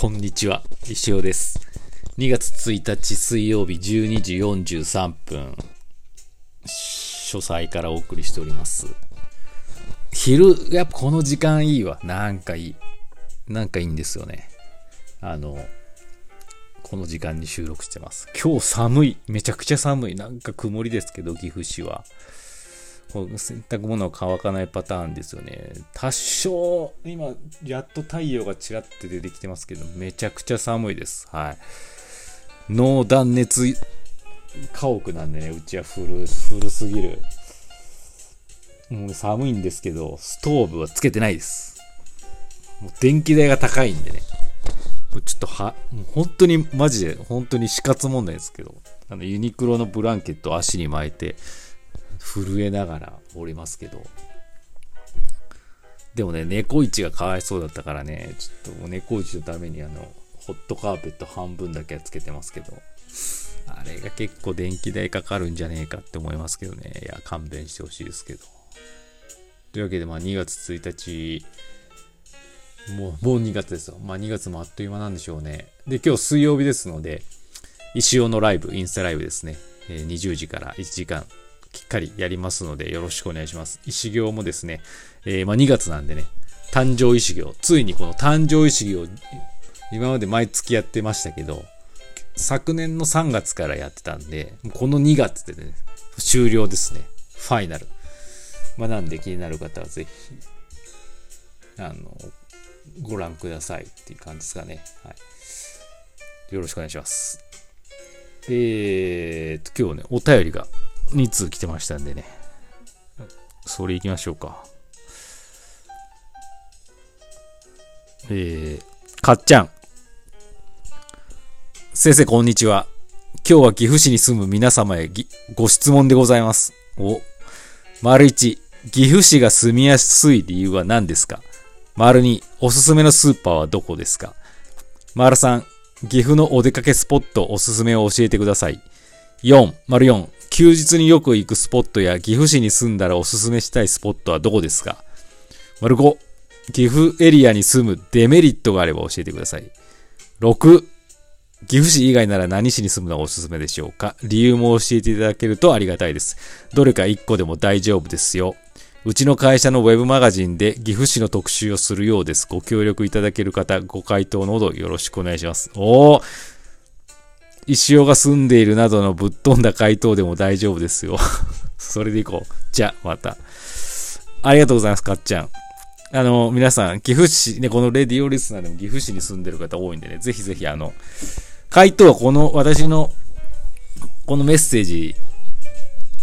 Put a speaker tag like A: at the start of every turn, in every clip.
A: こんにちは、石尾です。2月1日水曜日12時43分、書斎からお送りしております。昼、やっぱこの時間いいわ。なんかいい。なんかいいんですよね。あの、この時間に収録してます。今日寒い。めちゃくちゃ寒い。なんか曇りですけど、岐阜市は。こう洗濯物が乾かないパターンですよね。多少、今、やっと太陽がちらって出てきてますけど、めちゃくちゃ寒いです。はい。脳断熱家屋なんでね、うちは古、古すぎる。もう寒いんですけど、ストーブはつけてないです。もう電気代が高いんでね。ちょっとは、もう本当にマジで、本当に死活問題ですけど、あのユニクロのブランケットを足に巻いて、震えながらおりますけど。でもね、猫市がかわいそうだったからね、ちょっと猫市のためにあの、ホットカーペット半分だけはつけてますけど、あれが結構電気代かかるんじゃねえかって思いますけどね。いや、勘弁してほしいですけど。というわけで、まあ2月1日、もう、もう2月ですよ。まあ2月もあっという間なんでしょうね。で、今日水曜日ですので、石尾のライブ、インスタライブですね。え20時から1時間きっかりやりますのでよろしくお願いします。石行もですね、えーまあ、2月なんでね、誕生石行、ついにこの誕生石行、今まで毎月やってましたけど、昨年の3月からやってたんで、この2月でね、終了ですね。ファイナル。まあ、なんで気になる方はぜひ、あの、ご覧くださいっていう感じですかね。はい。よろしくお願いします。えーと、今日ね、お便りが2通来てましたんでね。それ行きましょうか。えー、かっちゃん。先生、こんにちは。今日は岐阜市に住む皆様へご質問でございます。お。丸1、岐阜市が住みやすい理由は何ですか？丸2、おすすめのスーパーはどこですか？丸3、岐阜のお出かけスポットおすすめを教えてください。4、丸4、休日によく行くスポットや岐阜市に住んだらおすすめしたいスポットはどこですか？丸5、岐阜エリアに住むデメリットがあれば教えてください。6、岐阜市以外なら何市に住むのがおすすめでしょうか？理由も教えていただけるとありがたいです。どれか1個でも大丈夫ですよ。うちの会社のウェブマガジンで岐阜市の特集をするようです。ご協力いただける方、ご回答のほどよろしくお願いします。おー石尾が住んでいるなどのぶっ飛んだ回答でも大丈夫ですよ。それでいこう。じゃあ、また。ありがとうございます、かっちゃん。あの、皆さん、岐阜市、ね、このレディオリスナーでも岐阜市に住んでる方多いんでね、ぜひぜひ、あの、回答はこの、私の、このメッセージ、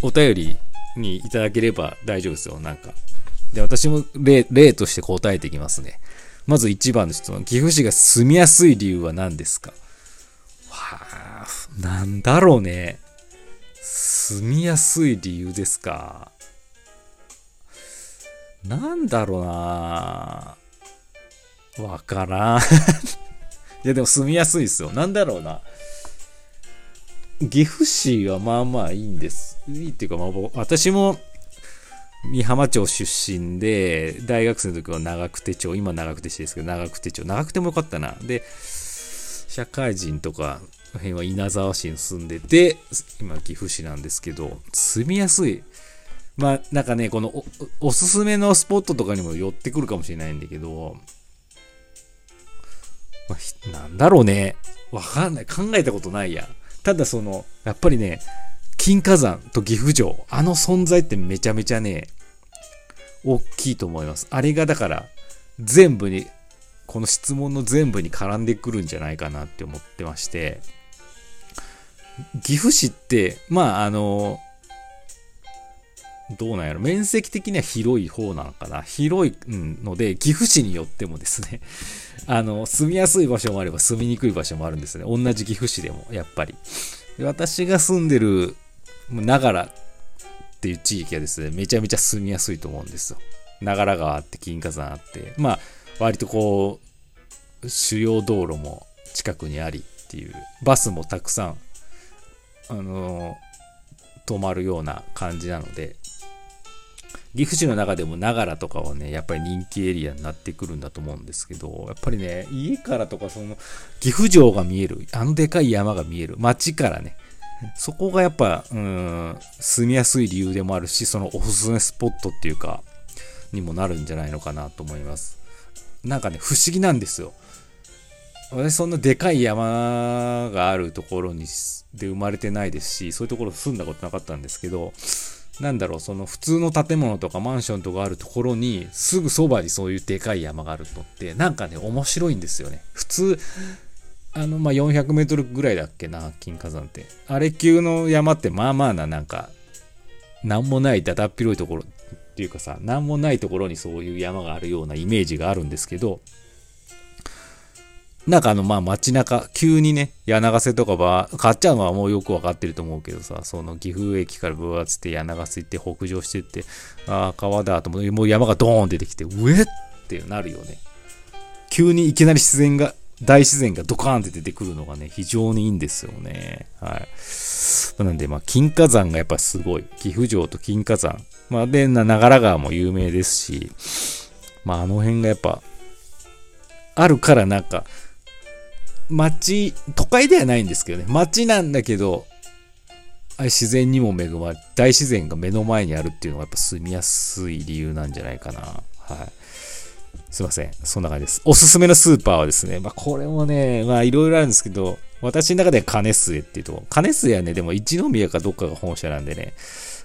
A: お便りにいただければ大丈夫ですよ、なんか。で、私も例、例として答えていきますね。まず1番の質問。岐阜市が住みやすい理由は何ですか？はあ、なんだろうね。住みやすい理由ですか。なんだろうなわからん。いや、でも住みやすいですよ。なんだろうな。岐阜市はまあまあいいんです。いいっていうか、まあ、私も美浜町出身で、大学生の時は長久手町、今長久手市ですけど、長久手町、長久手もよかったな。で、社会人とか、この辺は稲沢市に住んでて、今岐阜市なんですけど、住みやすい。まあ、なんかね、このお、すすめのスポットとかにも寄ってくるかもしれないんだけど、まあなんだろうね。わかんない。考えたことないや。ただその、やっぱりね、金華山と岐阜城、あの存在ってめちゃめちゃね、大きいと思います。あれがだから、全部に、この質問の全部に絡んでくるんじゃないかなって思ってまして、岐阜市って、まあ、あの、どうなんやろ面積的には広い方なのかな広いので、岐阜市によってもですね、あの、住みやすい場所もあれば住みにくい場所もあるんですね。同じ岐阜市でも、やっぱり。私が住んでる、長良っていう地域はですね、めちゃめちゃ住みやすいと思うんですよ。長良川あって、金華山あって、まあ、割とこう、主要道路も近くにありっていう、バスもたくさん、あの止まるような感じなので、岐阜市の中でも長良とかはね、やっぱり人気エリアになってくるんだと思うんですけど、やっぱりね、家からとかその、岐阜城が見える、あのでかい山が見える、街からね、そこがやっぱ、うん、住みやすい理由でもあるし、そのおすすめスポットっていうか、にもなるんじゃないのかなと思います。なんかね、不思議なんですよ。私そんなでかい山があるところにで生まれてないですし、そういうところ住んだことなかったんですけど、なんだろう、その普通の建物とかマンションとかあるところに、すぐそばにそういうでかい山があるのって、なんかね、面白いんですよね。普通、あの、まあ、400メートルぐらいだっけな、金火山って。あれ級の山って、まあまあな、なんか、なんもないだだっ広いところっていうかさ、なんもないところにそういう山があるようなイメージがあるんですけど、なんかあの、まあ街中、急にね、柳瀬とかば、買っちゃうのはもうよくわかってると思うけどさ、その岐阜駅からブワーつって柳瀬行って北上してって、ああ、川だと思って、もう山がドーン出てきて、うえってなるよね。急にいきなり自然が、大自然がドカーンって出てくるのがね、非常にいいんですよね。はい。なんで、まあ、金華山がやっぱすごい。岐阜城と金華山。まあ、で、な長良川も有名ですし、まあ、あの辺がやっぱ、あるからなんか、街、都会ではないんですけどね、街なんだけど、自然にも恵まれ、大自然が目の前にあるっていうのがやっぱ住みやすい理由なんじゃないかな。はい。すいません。そんな感じです。おすすめのスーパーはですね、まあこれもね、まあいろいろあるんですけど、私の中では金末っていうとこ金末はね、でも一宮かどっかが本社なんでね、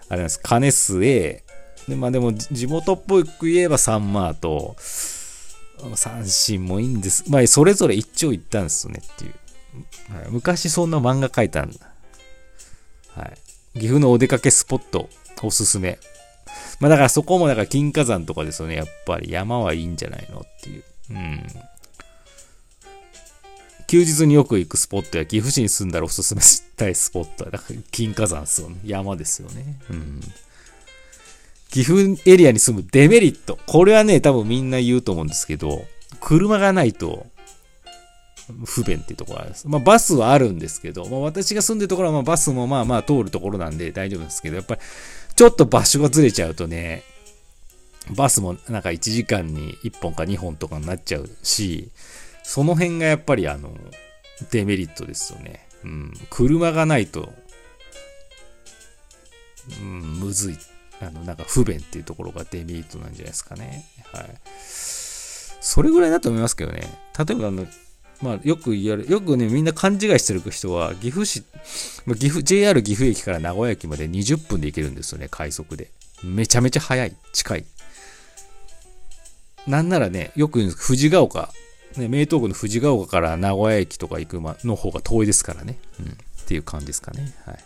A: あれなんです。金末、で、まあでも地元っぽく言えばサンマート、三振もいいんです。まあ、それぞれ一長一短ですよねっていう。はい、昔そんな漫画描いたんだ。はい。岐阜のお出かけスポット、おすすめ。まあだからそこもだから金華山とかですよね。やっぱり山はいいんじゃないのっていう。うん。休日によく行くスポットや岐阜市に住んだらおすすめしたいスポットは、だから金華山ですよね。山ですよね。うん。岐阜エリアに住むデメリット。これはね、多分みんな言うと思うんですけど、車がないと不便っていうところがあるんです。まあバスはあるんですけど、まあ私が住んでるところはまバスもまあまあ通るところなんで大丈夫ですけど、やっぱりちょっと場所がずれちゃうとね、バスもなんか1時間に1本か2本とかになっちゃうし、その辺がやっぱりあの、デメリットですよね。うん、車がないと、うん、むずいあの、なんか不便っていうところがデメリットなんじゃないですかね。はい。それぐらいだと思いますけどね。例えばあの、まあ、よく言われ、よくね、みんな勘違いしてる人は、岐阜市ま、岐阜、JR 岐阜駅から名古屋駅まで20分で行けるんですよね、快速で。めちゃめちゃ早い。近い。なんならね、よく言うんです藤ヶ丘、ね、名東区の藤ヶ丘から名古屋駅とか行くの方が遠いですからね。うん。っていう感じですかね。はい。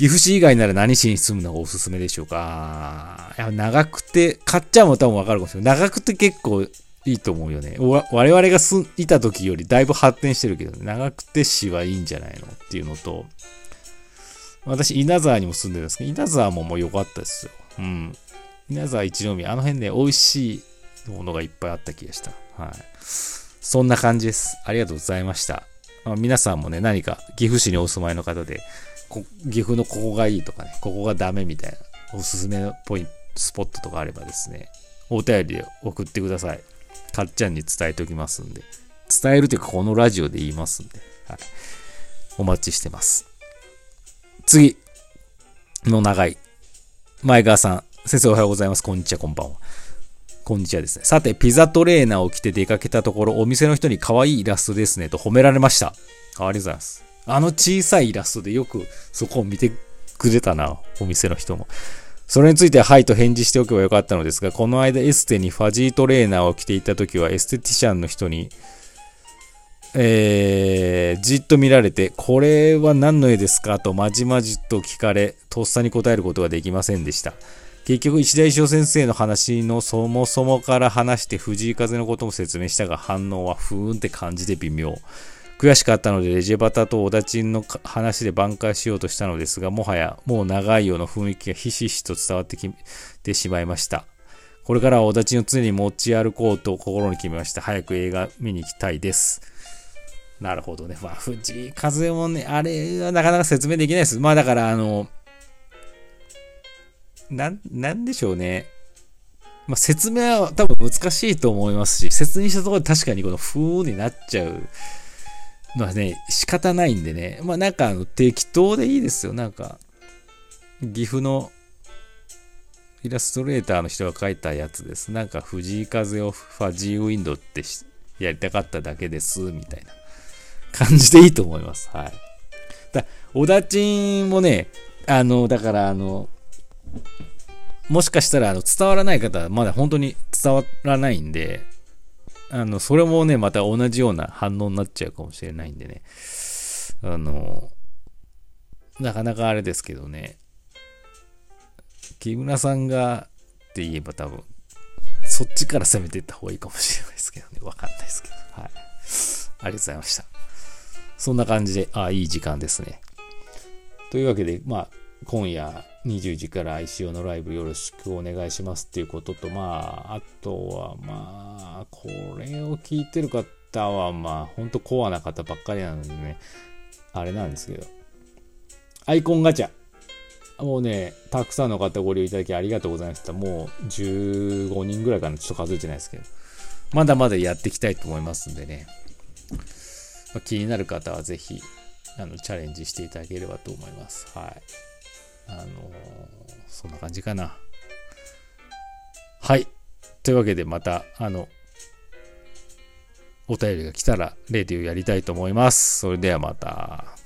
A: 岐阜市以外なら何市に住むのがおすすめでしょうか？いや長くて、買っちゃうも多分わかるかもしれない。長くて結構いいと思うよね。我々が住いた時よりだいぶ発展してるけど、長くて市はいいんじゃないのっていうのと、私、稲沢にも住んでるんですけど、稲沢ももう良かったですよ。うん。稲沢一宮、あの辺ね、美味しいものがいっぱいあった気がした。はい。そんな感じです。ありがとうございました。まあ、皆さんもね、何か岐阜市にお住まいの方で、岐阜のここがいいとかね、ここがダメみたいな、おすすめのポイント、スポットとかあればですね、お便りで送ってください。かっちゃんに伝えておきますんで。伝えるというか、このラジオで言いますんで。はい。お待ちしてます。次の長い。前川さん。先生おはようございます。こんにちは、こんばんは。こんにちはですね。さて、ピザトレーナーを着て出かけたところ、お店の人に可愛いイラストですねと褒められました。ありがとうございます。あの小さいイラストでよくそこを見てくれたな、お店の人も。それについてははいと返事しておけばよかったのですが、この間エステにファジートレーナーを着ていた時はエステティシャンの人に、えー、じっと見られて、これは何の絵ですかとまじまじと聞かれ、とっさに答えることができませんでした。結局、石田一生先生の話のそもそもから話して藤井風のことも説明したが、反応はふーんって感じで微妙。悔しかったのでレジェバタと小田チンの話で挽回しようとしたのですが、もはやもう長いような雰囲気がひしひしと伝わってきてしまいました。これからは小田チンを常に持ち歩こうと心に決めました。早く映画見に行きたいです。なるほどね。まあ、藤井風もね、あれはなかなか説明できないです。まあだから、あの、な、なんでしょうね。まあ、説明は多分難しいと思いますし、説明したところで確かにこの風になっちゃうのはね、仕方ないんでね。まあなんかあの適当でいいですよ。なんか、岐阜のイラストレーターの人が描いたやつです。なんか藤井風をファジーウィンドってやりたかっただけです、みたいな感じでいいと思います。はい。だ、小田ちんもね、あの、だからあの、もしかしたらあの伝わらない方はまだ本当に伝わらないんで、あの、それもね、また同じような反応になっちゃうかもしれないんでね。あの、なかなかあれですけどね。木村さんがって言えば多分、そっちから攻めていった方がいいかもしれないですけどね。わかんないですけど。はい。ありがとうございました。そんな感じで、あ、いい時間ですね。というわけで、まあ、今夜20時から ICO のライブよろしくお願いしますっていうことと、まあ、あとは、まあ、これを聞いてる方は、まあ、ほんとコアな方ばっかりなのでね、あれなんですけど、アイコンガチャ。もうね、たくさんの方ご利用いただきありがとうございました。もう15人ぐらいかな、ちょっと数えてないですけど、まだまだやっていきたいと思いますんでね、まあ、気になる方はぜひ、あの、チャレンジしていただければと思います。はい。あの、そんな感じかな。はい。というわけで、また、あの、お便りが来たら、レディをやりたいと思います。それではまた。